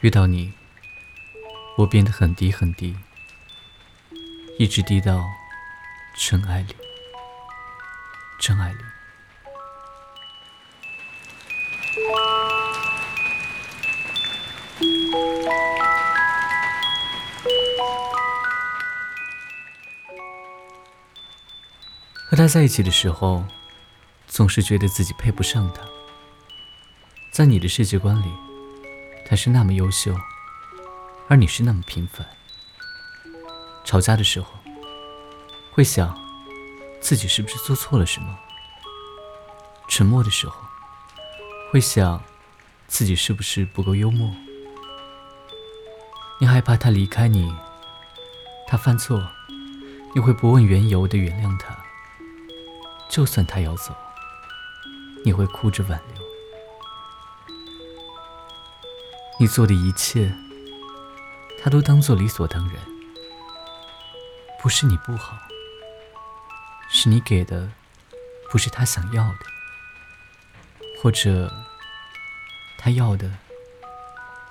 遇到你，我变得很低很低，一直低到尘埃里，尘埃里。和他在一起的时候，总是觉得自己配不上他。在你的世界观里，他是那么优秀，而你是那么平凡。吵架的时候，会想自己是不是做错了什么；沉默的时候，会想自己是不是不够幽默。你害怕他离开你，他犯错，你会不问缘由的原谅他。就算他要走，你会哭着挽留。你做的一切，他都当做理所当然。不是你不好，是你给的不是他想要的，或者他要的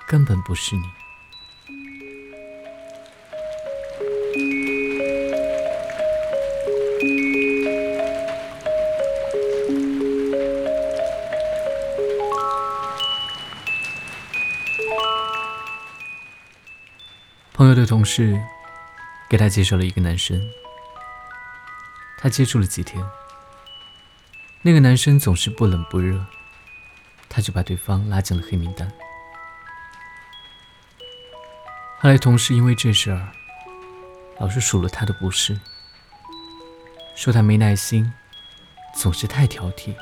根本不是你。朋友的同事给他介绍了一个男生，他接触了几天，那个男生总是不冷不热，他就把对方拉进了黑名单。后来同事因为这事儿，老是数落他的不是，说他没耐心，总是太挑剔，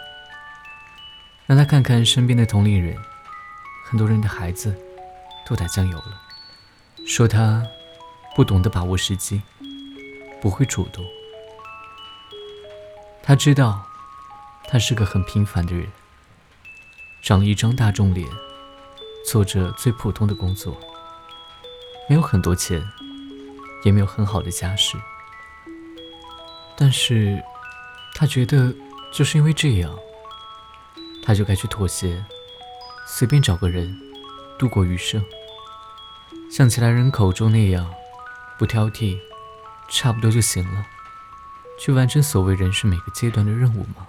让他看看身边的同龄人，很多人的孩子都打酱油了。说他不懂得把握时机，不会主动。他知道他是个很平凡的人，长了一张大众脸，做着最普通的工作，没有很多钱，也没有很好的家世。但是，他觉得就是因为这样，他就该去妥协，随便找个人度过余生。像其他人口中那样，不挑剔，差不多就行了，去完成所谓人生每个阶段的任务吗？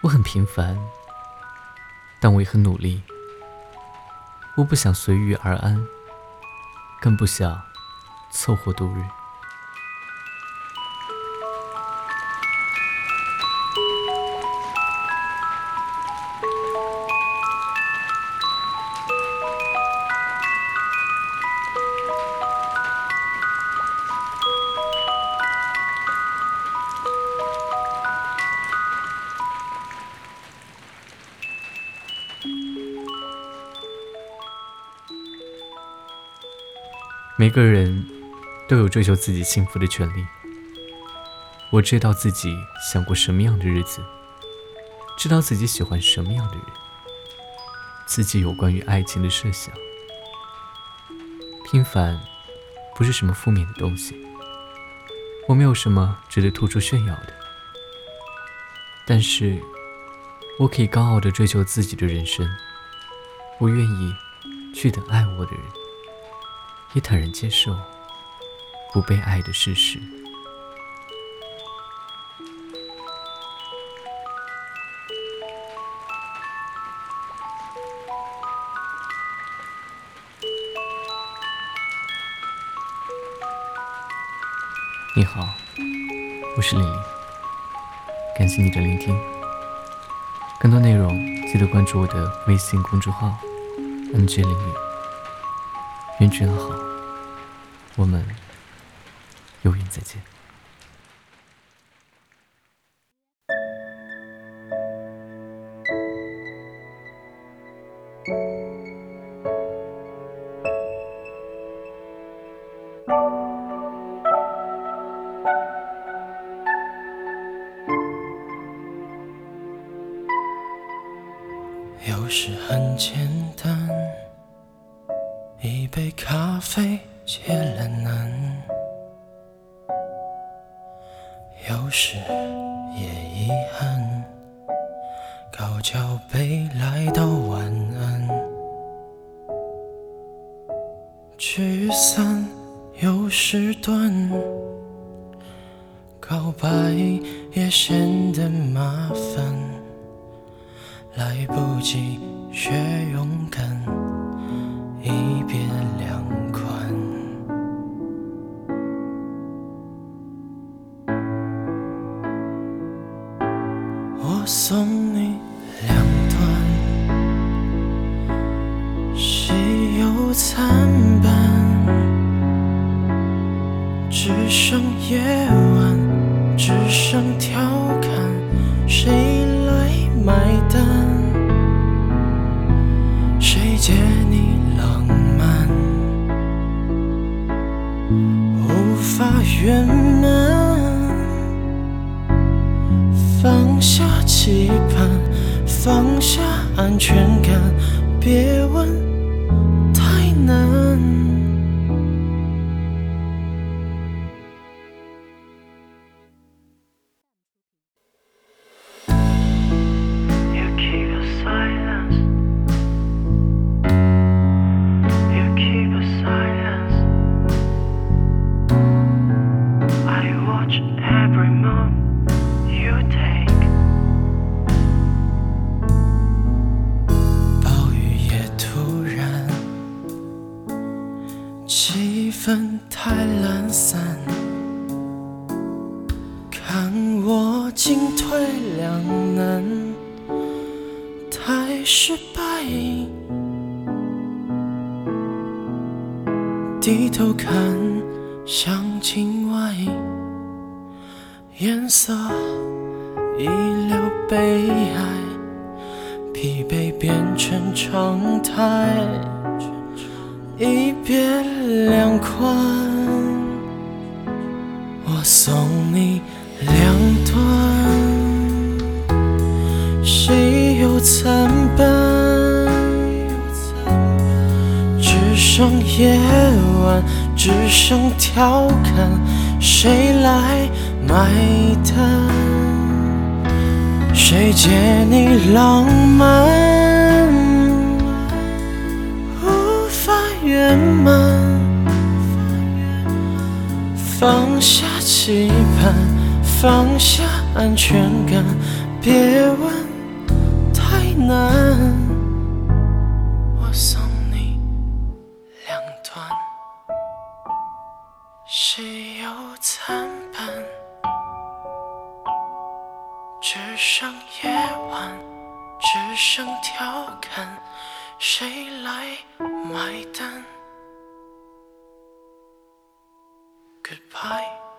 我很平凡，但我也很努力。我不想随遇而安，更不想凑合度日。每个人都有追求自己幸福的权利。我知道自己想过什么样的日子，知道自己喜欢什么样的人，自己有关于爱情的设想。平凡不是什么负面的东西，我没有什么值得突出炫耀的。但是，我可以高傲的追求自己的人生。我愿意去等爱我的人。也坦然接受不被爱的事实。你好，我是玲玲，感谢你的聆听。更多内容记得关注我的微信公众号 “nj 玲玲”。愿君安好，我们有缘再见。有时很简单。一杯咖啡解了难，有时也遗憾，高脚杯来到晚安。聚散有时短，告白也显得麻烦，来不及学勇敢，一别两我送你两段，喜忧参半，只剩夜晚，只剩调侃，谁来买单？谁借你浪漫？无法圆满。放下期盼，放下安全感，别问太难。进退两难，太失败。低头看向境外，颜色遗留悲哀，疲惫变成常态，一别两宽。我送你谁又参半？只剩夜晚，只剩调侃，谁来买单？谁借你浪漫？无法圆满。放下期盼，放下安全感，别问难。我送你两段，喜忧参半，只剩夜晚，只剩调侃，谁来买单？Goodbye.